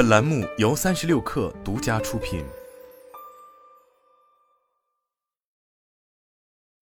本栏目由三十六氪独家出品。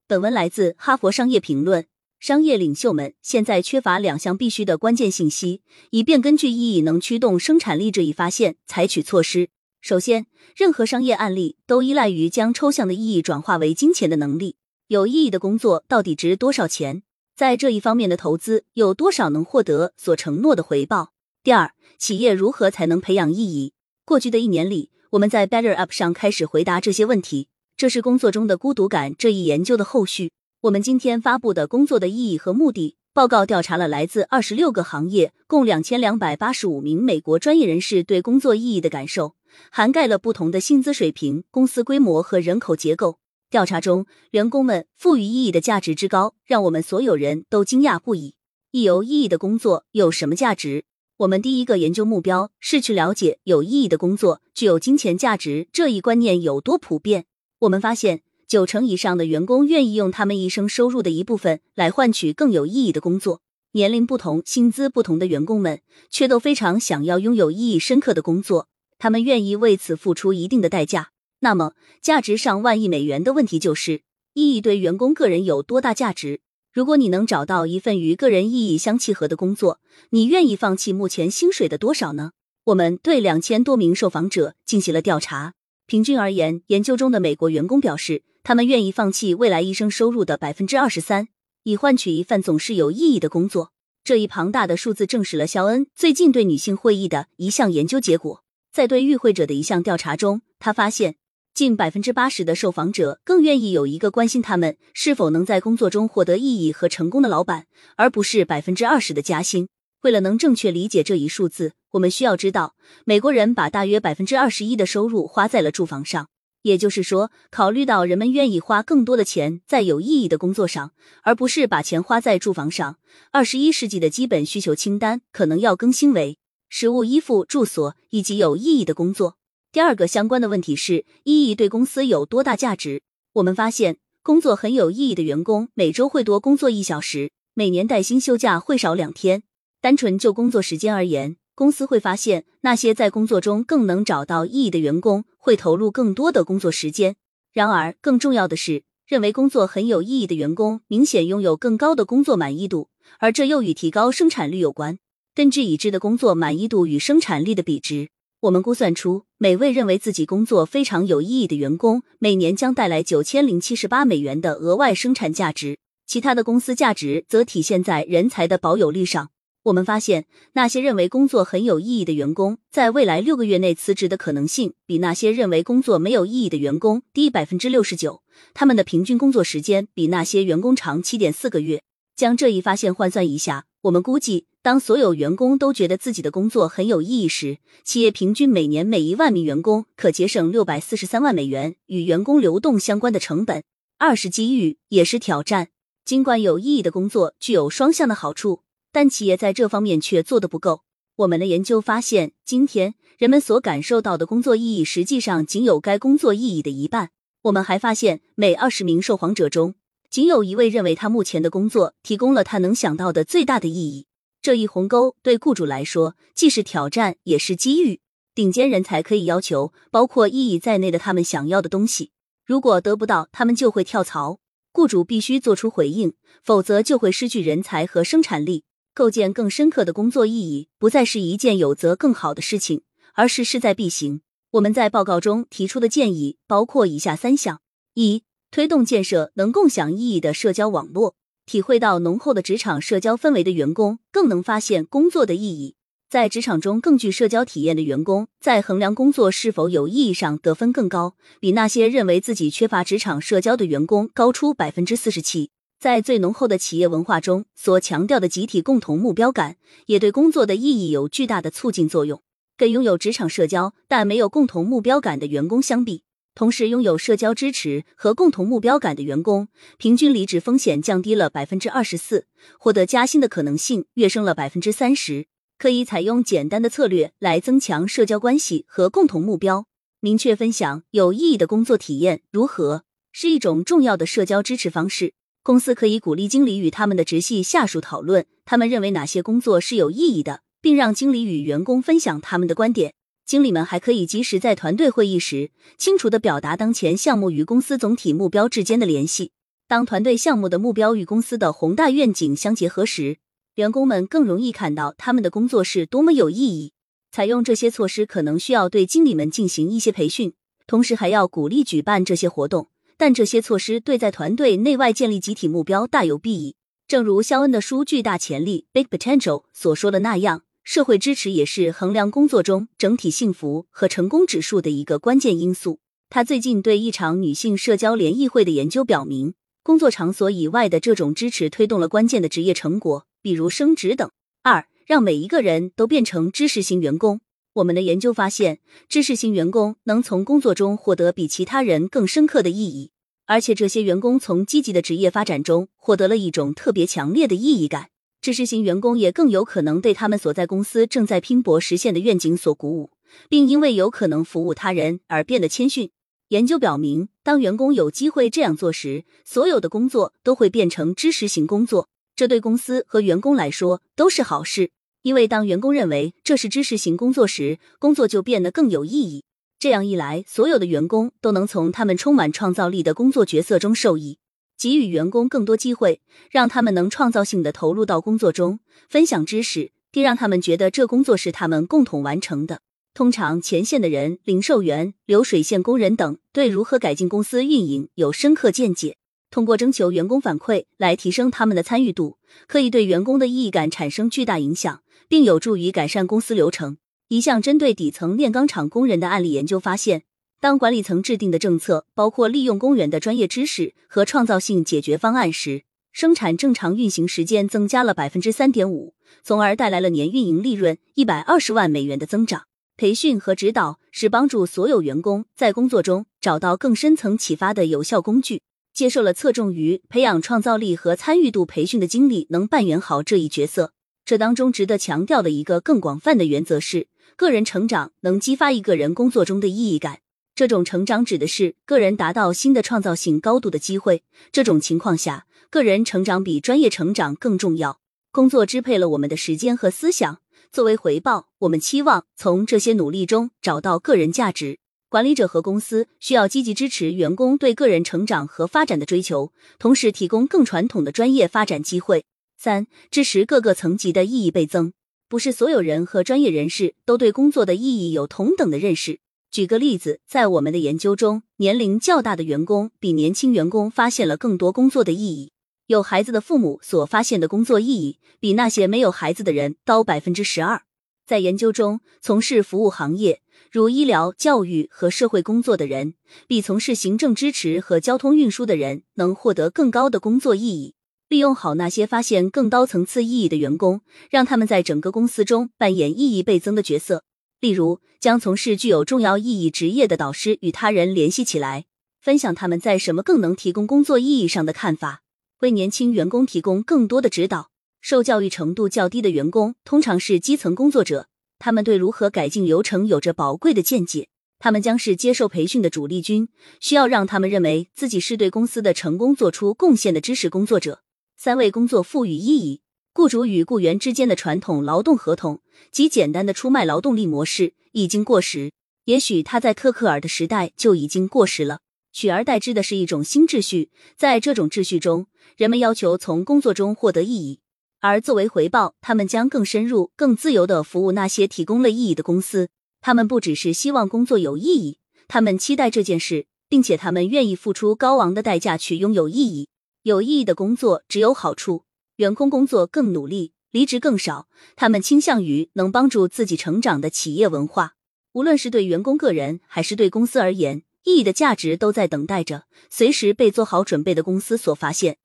本文来自《哈佛商业评论》。商业领袖们现在缺乏两项必须的关键信息，以便根据意义能驱动生产力这一发现采取措施。首先，任何商业案例都依赖于将抽象的意义转化为金钱的能力。有意义的工作到底值多少钱？在这一方面的投资有多少能获得所承诺的回报？第二，企业如何才能培养意义？过去的一年里，我们在 Better Up 上开始回答这些问题。这是工作中的孤独感这一研究的后续。我们今天发布的工作的意义和目的报告调查了来自二十六个行业，共两千两百八十五名美国专业人士对工作意义的感受，涵盖了不同的薪资水平、公司规模和人口结构。调查中，员工们赋予意义的价值之高，让我们所有人都惊讶不已。一有意义的工作有什么价值？我们第一个研究目标是去了解有意义的工作具有金钱价值这一观念有多普遍。我们发现，九成以上的员工愿意用他们一生收入的一部分来换取更有意义的工作。年龄不同、薪资不同的员工们，却都非常想要拥有意义深刻的工作，他们愿意为此付出一定的代价。那么，价值上万亿美元的问题就是：意义对员工个人有多大价值？如果你能找到一份与个人意义相契合的工作，你愿意放弃目前薪水的多少呢？我们对两千多名受访者进行了调查，平均而言，研究中的美国员工表示，他们愿意放弃未来一生收入的百分之二十三，以换取一份总是有意义的工作。这一庞大的数字证实了肖恩最近对女性会议的一项研究结果。在对与会者的一项调查中，他发现。近百分之八十的受访者更愿意有一个关心他们是否能在工作中获得意义和成功的老板，而不是百分之二十的加薪。为了能正确理解这一数字，我们需要知道，美国人把大约百分之二十一的收入花在了住房上。也就是说，考虑到人们愿意花更多的钱在有意义的工作上，而不是把钱花在住房上，二十一世纪的基本需求清单可能要更新为食物、衣服、住所以及有意义的工作。第二个相关的问题是，意义对公司有多大价值？我们发现，工作很有意义的员工每周会多工作一小时，每年带薪休假会少两天。单纯就工作时间而言，公司会发现那些在工作中更能找到意义的员工会投入更多的工作时间。然而，更重要的是，认为工作很有意义的员工明显拥有更高的工作满意度，而这又与提高生产率有关。根据已知的工作满意度与生产力的比值。我们估算出，每位认为自己工作非常有意义的员工，每年将带来九千零七十八美元的额外生产价值。其他的公司价值则体现在人才的保有率上。我们发现，那些认为工作很有意义的员工，在未来六个月内辞职的可能性，比那些认为工作没有意义的员工低百分之六十九。他们的平均工作时间比那些员工长七点四个月。将这一发现换算一下，我们估计。当所有员工都觉得自己的工作很有意义时，企业平均每年每一万名员工可节省六百四十三万美元与员工流动相关的成本。二是机遇，也是挑战。尽管有意义的工作具有双向的好处，但企业在这方面却做得不够。我们的研究发现，今天人们所感受到的工作意义，实际上仅有该工作意义的一半。我们还发现，每二十名受访者中，仅有一位认为他目前的工作提供了他能想到的最大的意义。这一鸿沟对雇主来说既是挑战也是机遇。顶尖人才可以要求包括意义在内的他们想要的东西，如果得不到，他们就会跳槽。雇主必须做出回应，否则就会失去人才和生产力。构建更深刻的工作意义不再是一件有则更好的事情，而是势在必行。我们在报告中提出的建议包括以下三项：一、推动建设能共享意义的社交网络。体会到浓厚的职场社交氛围的员工，更能发现工作的意义。在职场中更具社交体验的员工，在衡量工作是否有意义上得分更高，比那些认为自己缺乏职场社交的员工高出百分之四十七。在最浓厚的企业文化中所强调的集体共同目标感，也对工作的意义有巨大的促进作用。跟拥有职场社交但没有共同目标感的员工相比。同时拥有社交支持和共同目标感的员工，平均离职风险降低了百分之二十四，获得加薪的可能性跃升了百分之三十。可以采用简单的策略来增强社交关系和共同目标。明确分享有意义的工作体验如何是一种重要的社交支持方式。公司可以鼓励经理与他们的直系下属讨论他们认为哪些工作是有意义的，并让经理与员工分享他们的观点。经理们还可以及时在团队会议时，清楚的表达当前项目与公司总体目标之间的联系。当团队项目的目标与公司的宏大愿景相结合时，员工们更容易看到他们的工作是多么有意义。采用这些措施可能需要对经理们进行一些培训，同时还要鼓励举办这些活动。但这些措施对在团队内外建立集体目标大有裨益。正如肖恩的书《巨大潜力》（Big Potential） 所说的那样。社会支持也是衡量工作中整体幸福和成功指数的一个关键因素。他最近对一场女性社交联谊会的研究表明，工作场所以外的这种支持推动了关键的职业成果，比如升职等。二，让每一个人都变成知识型员工。我们的研究发现，知识型员工能从工作中获得比其他人更深刻的意义，而且这些员工从积极的职业发展中获得了一种特别强烈的意义感。知识型员工也更有可能对他们所在公司正在拼搏实现的愿景所鼓舞，并因为有可能服务他人而变得谦逊。研究表明，当员工有机会这样做时，所有的工作都会变成知识型工作。这对公司和员工来说都是好事，因为当员工认为这是知识型工作时，工作就变得更有意义。这样一来，所有的员工都能从他们充满创造力的工作角色中受益。给予员工更多机会，让他们能创造性的投入到工作中，分享知识，并让他们觉得这工作是他们共同完成的。通常，前线的人、零售员、流水线工人等对如何改进公司运营有深刻见解。通过征求员工反馈来提升他们的参与度，可以对员工的意义感产生巨大影响，并有助于改善公司流程。一项针对底层炼钢厂工人的案例研究发现。当管理层制定的政策包括利用公园的专业知识和创造性解决方案时，生产正常运行时间增加了百分之三点五，从而带来了年运营利润一百二十万美元的增长。培训和指导是帮助所有员工在工作中找到更深层启发的有效工具。接受了侧重于培养创造力和参与度培训的经历，能扮演好这一角色。这当中值得强调的一个更广泛的原则是，个人成长能激发一个人工作中的意义感。这种成长指的是个人达到新的创造性高度的机会。这种情况下，个人成长比专业成长更重要。工作支配了我们的时间和思想，作为回报，我们期望从这些努力中找到个人价值。管理者和公司需要积极支持员工对个人成长和发展的追求，同时提供更传统的专业发展机会。三、支持各个层级的意义倍增。不是所有人和专业人士都对工作的意义有同等的认识。举个例子，在我们的研究中，年龄较大的员工比年轻员工发现了更多工作的意义。有孩子的父母所发现的工作意义，比那些没有孩子的人高百分之十二。在研究中，从事服务行业，如医疗、教育和社会工作的人，比从事行政支持和交通运输的人能获得更高的工作意义。利用好那些发现更高层次意义的员工，让他们在整个公司中扮演意义倍增的角色。例如，将从事具有重要意义职业的导师与他人联系起来，分享他们在什么更能提供工作意义上的看法，为年轻员工提供更多的指导。受教育程度较低的员工通常是基层工作者，他们对如何改进流程有着宝贵的见解。他们将是接受培训的主力军，需要让他们认为自己是对公司的成功做出贡献的知识工作者。三为工作赋予意义。雇主与雇员之间的传统劳动合同及简单的出卖劳动力模式已经过时，也许它在特克尔的时代就已经过时了。取而代之的是一种新秩序，在这种秩序中，人们要求从工作中获得意义，而作为回报，他们将更深入、更自由的服务那些提供了意义的公司。他们不只是希望工作有意义，他们期待这件事，并且他们愿意付出高昂的代价去拥有意义。有意义的工作只有好处。员工工作更努力，离职更少。他们倾向于能帮助自己成长的企业文化。无论是对员工个人还是对公司而言，意义的价值都在等待着随时被做好准备的公司所发现。